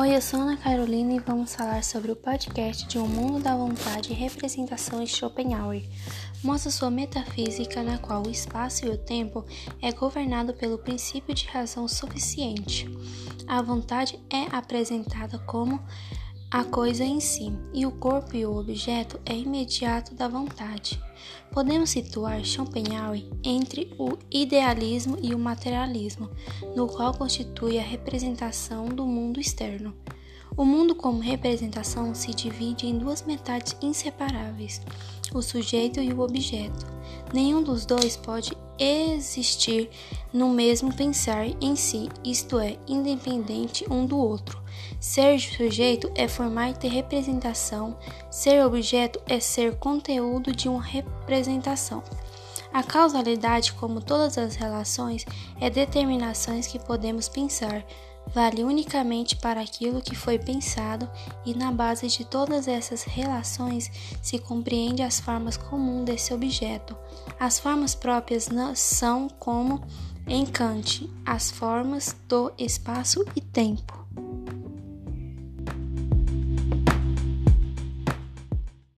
Oi, eu sou Ana Carolina e vamos falar sobre o podcast de Um Mundo da Vontade e Representação de Schopenhauer. Mostra sua metafísica na qual o espaço e o tempo é governado pelo princípio de razão suficiente. A vontade é apresentada como a coisa em si, e o corpo e o objeto é imediato da vontade. Podemos situar Schopenhauer entre o idealismo e o materialismo, no qual constitui a representação do mundo externo. O mundo como representação se divide em duas metades inseparáveis, o sujeito e o objeto. Nenhum dos dois pode existir no mesmo pensar em si, isto é, independente um do outro. Ser sujeito é formar ter representação, ser objeto é ser conteúdo de uma representação. A causalidade, como todas as relações, é determinações que podemos pensar, vale unicamente para aquilo que foi pensado, e na base de todas essas relações se compreende as formas comuns desse objeto. As formas próprias são, como em Kant, as formas do espaço e tempo.